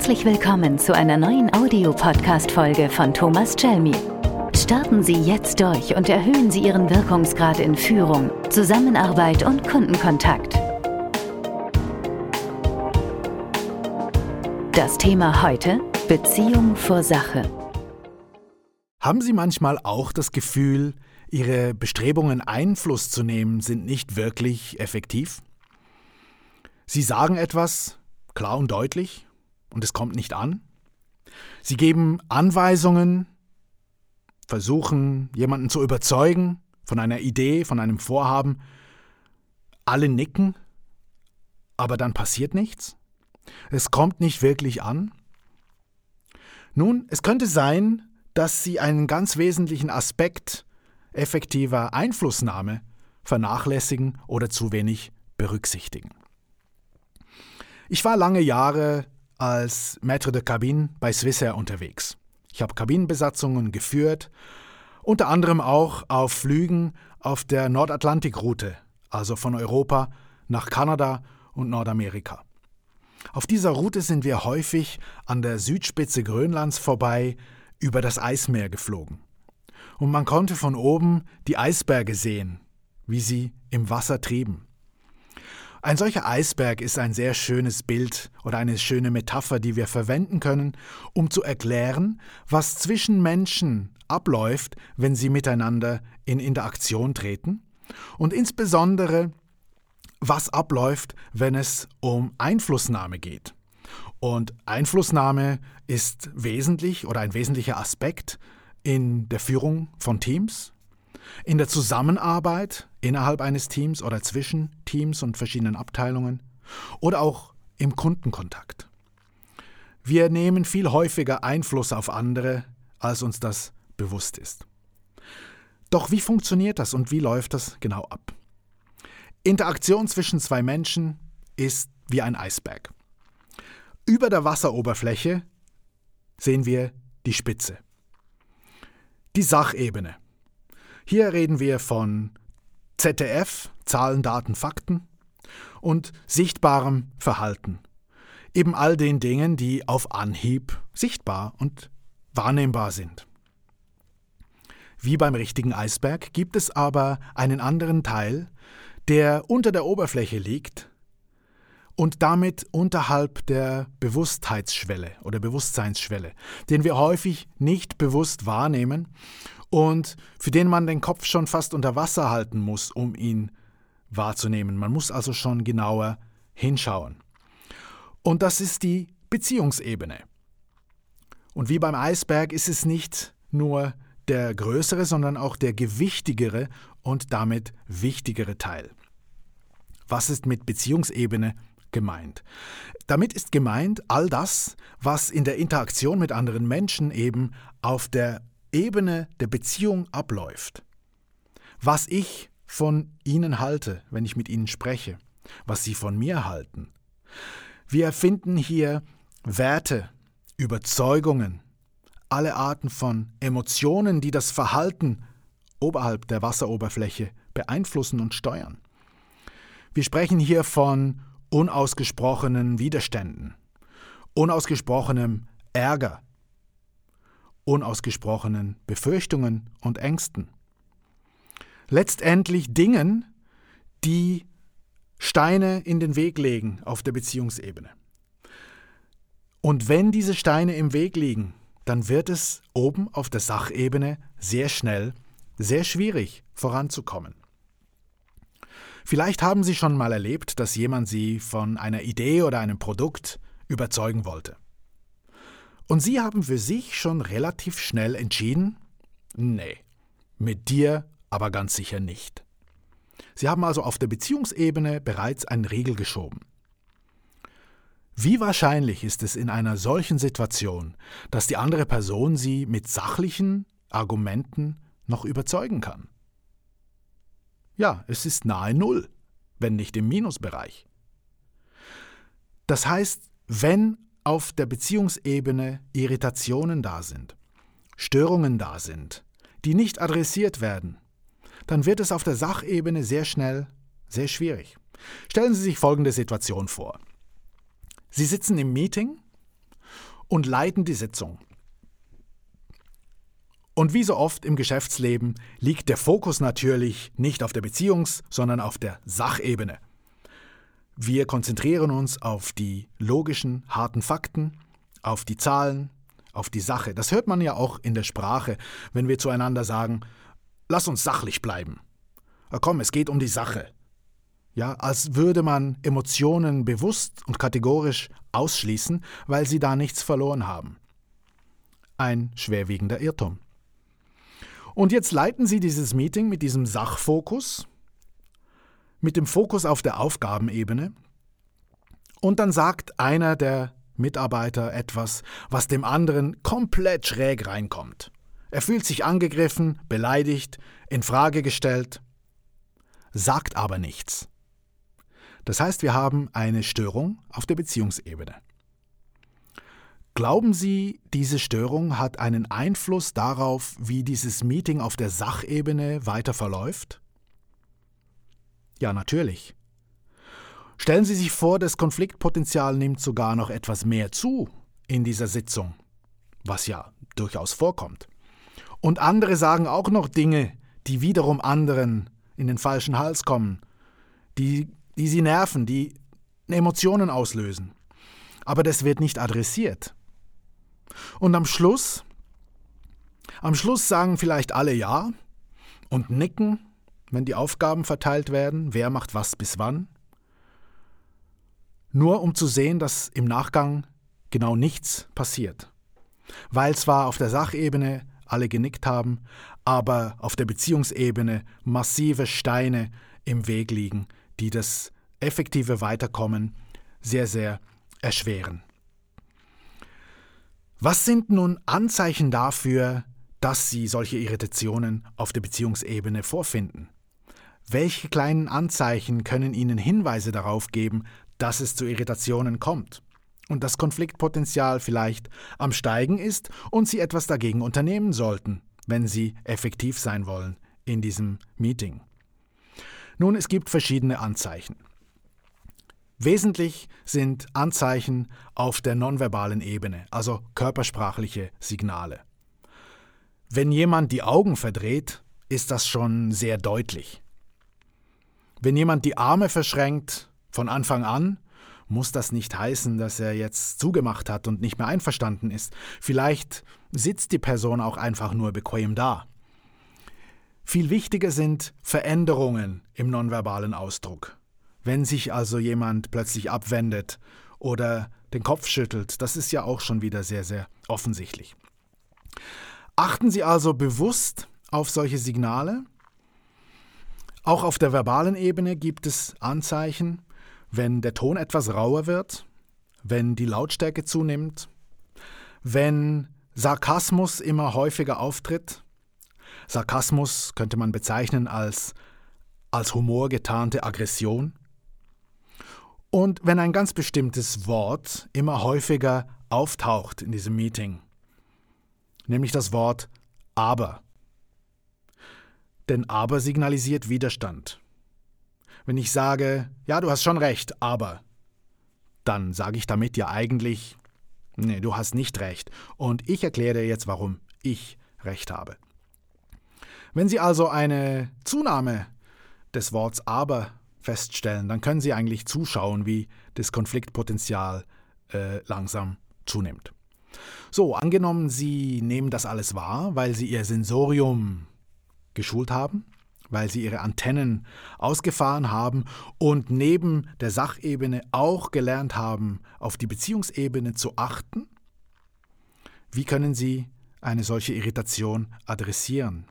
Herzlich willkommen zu einer neuen Audiopodcast-Folge von Thomas Chelmi. Starten Sie jetzt durch und erhöhen Sie Ihren Wirkungsgrad in Führung, Zusammenarbeit und Kundenkontakt. Das Thema heute: Beziehung vor Sache. Haben Sie manchmal auch das Gefühl, Ihre Bestrebungen Einfluss zu nehmen sind nicht wirklich effektiv? Sie sagen etwas, klar und deutlich, und es kommt nicht an. Sie geben Anweisungen, versuchen jemanden zu überzeugen von einer Idee, von einem Vorhaben. Alle nicken, aber dann passiert nichts. Es kommt nicht wirklich an. Nun, es könnte sein, dass Sie einen ganz wesentlichen Aspekt effektiver Einflussnahme vernachlässigen oder zu wenig berücksichtigen. Ich war lange Jahre als Maître de Cabine bei Swissair unterwegs. Ich habe Kabinenbesatzungen geführt, unter anderem auch auf Flügen auf der Nordatlantikroute, also von Europa nach Kanada und Nordamerika. Auf dieser Route sind wir häufig an der Südspitze Grönlands vorbei über das Eismeer geflogen. Und man konnte von oben die Eisberge sehen, wie sie im Wasser trieben. Ein solcher Eisberg ist ein sehr schönes Bild oder eine schöne Metapher, die wir verwenden können, um zu erklären, was zwischen Menschen abläuft, wenn sie miteinander in Interaktion treten und insbesondere, was abläuft, wenn es um Einflussnahme geht. Und Einflussnahme ist wesentlich oder ein wesentlicher Aspekt in der Führung von Teams, in der Zusammenarbeit innerhalb eines Teams oder zwischen Teams und verschiedenen Abteilungen oder auch im Kundenkontakt. Wir nehmen viel häufiger Einfluss auf andere, als uns das bewusst ist. Doch wie funktioniert das und wie läuft das genau ab? Interaktion zwischen zwei Menschen ist wie ein Eisberg. Über der Wasseroberfläche sehen wir die Spitze. Die Sachebene. Hier reden wir von ZDF, Zahlen, Daten, Fakten und sichtbarem Verhalten. Eben all den Dingen, die auf Anhieb sichtbar und wahrnehmbar sind. Wie beim richtigen Eisberg gibt es aber einen anderen Teil, der unter der Oberfläche liegt und damit unterhalb der Bewusstheitsschwelle oder Bewusstseinsschwelle, den wir häufig nicht bewusst wahrnehmen und für den man den Kopf schon fast unter Wasser halten muss, um ihn wahrzunehmen. Man muss also schon genauer hinschauen. Und das ist die Beziehungsebene. Und wie beim Eisberg ist es nicht nur der größere, sondern auch der gewichtigere und damit wichtigere Teil. Was ist mit Beziehungsebene gemeint? Damit ist gemeint all das, was in der Interaktion mit anderen Menschen eben auf der Ebene der Beziehung abläuft, was ich von ihnen halte, wenn ich mit ihnen spreche, was sie von mir halten. Wir erfinden hier Werte, Überzeugungen, alle Arten von Emotionen, die das Verhalten oberhalb der Wasseroberfläche beeinflussen und steuern. Wir sprechen hier von unausgesprochenen Widerständen, unausgesprochenem Ärger, unausgesprochenen Befürchtungen und Ängsten. Letztendlich Dingen, die Steine in den Weg legen auf der Beziehungsebene. Und wenn diese Steine im Weg liegen, dann wird es oben auf der Sachebene sehr schnell, sehr schwierig voranzukommen. Vielleicht haben Sie schon mal erlebt, dass jemand Sie von einer Idee oder einem Produkt überzeugen wollte. Und Sie haben für sich schon relativ schnell entschieden, nee, mit dir aber ganz sicher nicht. Sie haben also auf der Beziehungsebene bereits einen Riegel geschoben. Wie wahrscheinlich ist es in einer solchen Situation, dass die andere Person Sie mit sachlichen Argumenten noch überzeugen kann? Ja, es ist nahe Null, wenn nicht im Minusbereich. Das heißt, wenn auf der Beziehungsebene Irritationen da sind, Störungen da sind, die nicht adressiert werden, dann wird es auf der Sachebene sehr schnell sehr schwierig. Stellen Sie sich folgende Situation vor. Sie sitzen im Meeting und leiten die Sitzung. Und wie so oft im Geschäftsleben liegt der Fokus natürlich nicht auf der Beziehungs-, sondern auf der Sachebene. Wir konzentrieren uns auf die logischen, harten Fakten, auf die Zahlen, auf die Sache. Das hört man ja auch in der Sprache, wenn wir zueinander sagen, lass uns sachlich bleiben. Na komm, es geht um die Sache. Ja, als würde man Emotionen bewusst und kategorisch ausschließen, weil sie da nichts verloren haben. Ein schwerwiegender Irrtum. Und jetzt leiten Sie dieses Meeting mit diesem Sachfokus, mit dem Fokus auf der Aufgabenebene, und dann sagt einer der Mitarbeiter etwas, was dem anderen komplett schräg reinkommt. Er fühlt sich angegriffen, beleidigt, in Frage gestellt, sagt aber nichts. Das heißt, wir haben eine Störung auf der Beziehungsebene. Glauben Sie, diese Störung hat einen Einfluss darauf, wie dieses Meeting auf der Sachebene weiter verläuft? Ja, natürlich. Stellen Sie sich vor, das Konfliktpotenzial nimmt sogar noch etwas mehr zu in dieser Sitzung, was ja durchaus vorkommt. Und andere sagen auch noch Dinge, die wiederum anderen in den falschen Hals kommen, die, die sie nerven, die Emotionen auslösen. Aber das wird nicht adressiert. Und am Schluss, am Schluss sagen vielleicht alle Ja und nicken, wenn die Aufgaben verteilt werden, wer macht was bis wann. Nur um zu sehen, dass im Nachgang genau nichts passiert. Weil zwar auf der Sachebene alle genickt haben, aber auf der Beziehungsebene massive Steine im Weg liegen, die das effektive Weiterkommen sehr, sehr erschweren. Was sind nun Anzeichen dafür, dass Sie solche Irritationen auf der Beziehungsebene vorfinden? Welche kleinen Anzeichen können Ihnen Hinweise darauf geben, dass es zu Irritationen kommt und das Konfliktpotenzial vielleicht am Steigen ist und Sie etwas dagegen unternehmen sollten, wenn Sie effektiv sein wollen in diesem Meeting? Nun, es gibt verschiedene Anzeichen. Wesentlich sind Anzeichen auf der nonverbalen Ebene, also körpersprachliche Signale. Wenn jemand die Augen verdreht, ist das schon sehr deutlich. Wenn jemand die Arme verschränkt von Anfang an, muss das nicht heißen, dass er jetzt zugemacht hat und nicht mehr einverstanden ist. Vielleicht sitzt die Person auch einfach nur bequem da. Viel wichtiger sind Veränderungen im nonverbalen Ausdruck. Wenn sich also jemand plötzlich abwendet oder den Kopf schüttelt, das ist ja auch schon wieder sehr, sehr offensichtlich. Achten Sie also bewusst auf solche Signale. Auch auf der verbalen Ebene gibt es Anzeichen, wenn der Ton etwas rauer wird, wenn die Lautstärke zunimmt, wenn Sarkasmus immer häufiger auftritt. Sarkasmus könnte man bezeichnen als als Humor getarnte Aggression. Und wenn ein ganz bestimmtes Wort immer häufiger auftaucht in diesem Meeting, nämlich das Wort aber. Denn aber signalisiert Widerstand. Wenn ich sage, ja, du hast schon recht, aber, dann sage ich damit ja eigentlich, nee, du hast nicht recht. Und ich erkläre dir jetzt, warum ich recht habe. Wenn Sie also eine Zunahme des Worts aber feststellen, dann können Sie eigentlich zuschauen, wie das Konfliktpotenzial äh, langsam zunimmt. So, angenommen, Sie nehmen das alles wahr, weil Sie Ihr Sensorium geschult haben, weil Sie Ihre Antennen ausgefahren haben und neben der Sachebene auch gelernt haben, auf die Beziehungsebene zu achten. Wie können Sie eine solche Irritation adressieren?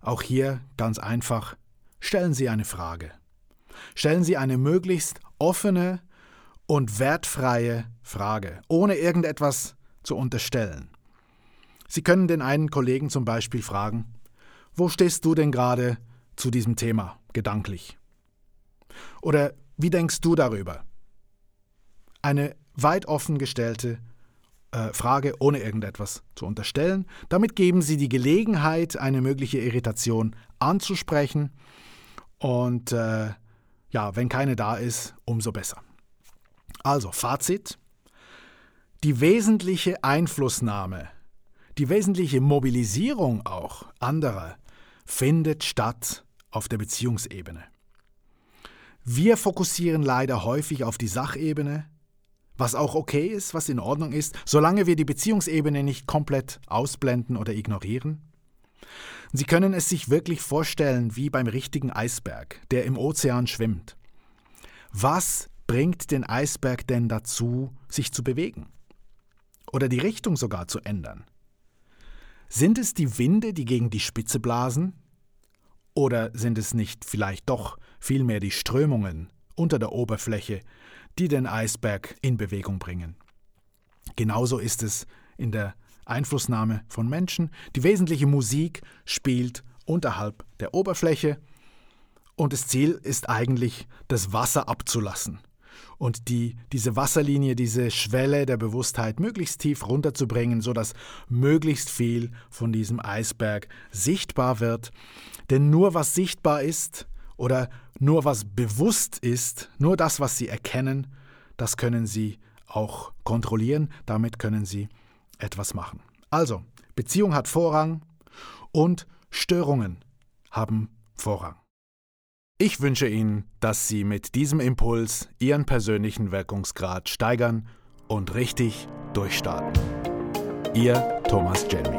Auch hier ganz einfach Stellen Sie eine Frage. Stellen Sie eine möglichst offene und wertfreie Frage, ohne irgendetwas zu unterstellen. Sie können den einen Kollegen zum Beispiel fragen, wo stehst du denn gerade zu diesem Thema gedanklich? Oder wie denkst du darüber? Eine weit offen gestellte äh, Frage, ohne irgendetwas zu unterstellen. Damit geben Sie die Gelegenheit, eine mögliche Irritation anzusprechen und äh, ja, wenn keine da ist, umso besser. Also, Fazit. Die wesentliche Einflussnahme, die wesentliche Mobilisierung auch anderer findet statt auf der Beziehungsebene. Wir fokussieren leider häufig auf die Sachebene, was auch okay ist, was in Ordnung ist, solange wir die Beziehungsebene nicht komplett ausblenden oder ignorieren. Sie können es sich wirklich vorstellen wie beim richtigen Eisberg, der im Ozean schwimmt. Was bringt den Eisberg denn dazu, sich zu bewegen? Oder die Richtung sogar zu ändern? Sind es die Winde, die gegen die Spitze blasen? Oder sind es nicht vielleicht doch vielmehr die Strömungen unter der Oberfläche, die den Eisberg in Bewegung bringen? Genauso ist es in der Einflussnahme von Menschen. Die wesentliche Musik spielt unterhalb der Oberfläche und das Ziel ist eigentlich, das Wasser abzulassen und die, diese Wasserlinie, diese Schwelle der Bewusstheit möglichst tief runterzubringen, sodass möglichst viel von diesem Eisberg sichtbar wird. Denn nur was sichtbar ist oder nur was bewusst ist, nur das, was Sie erkennen, das können Sie auch kontrollieren, damit können Sie etwas machen. Also, Beziehung hat Vorrang und Störungen haben Vorrang. Ich wünsche Ihnen, dass Sie mit diesem Impuls Ihren persönlichen Wirkungsgrad steigern und richtig durchstarten. Ihr Thomas Jelmy.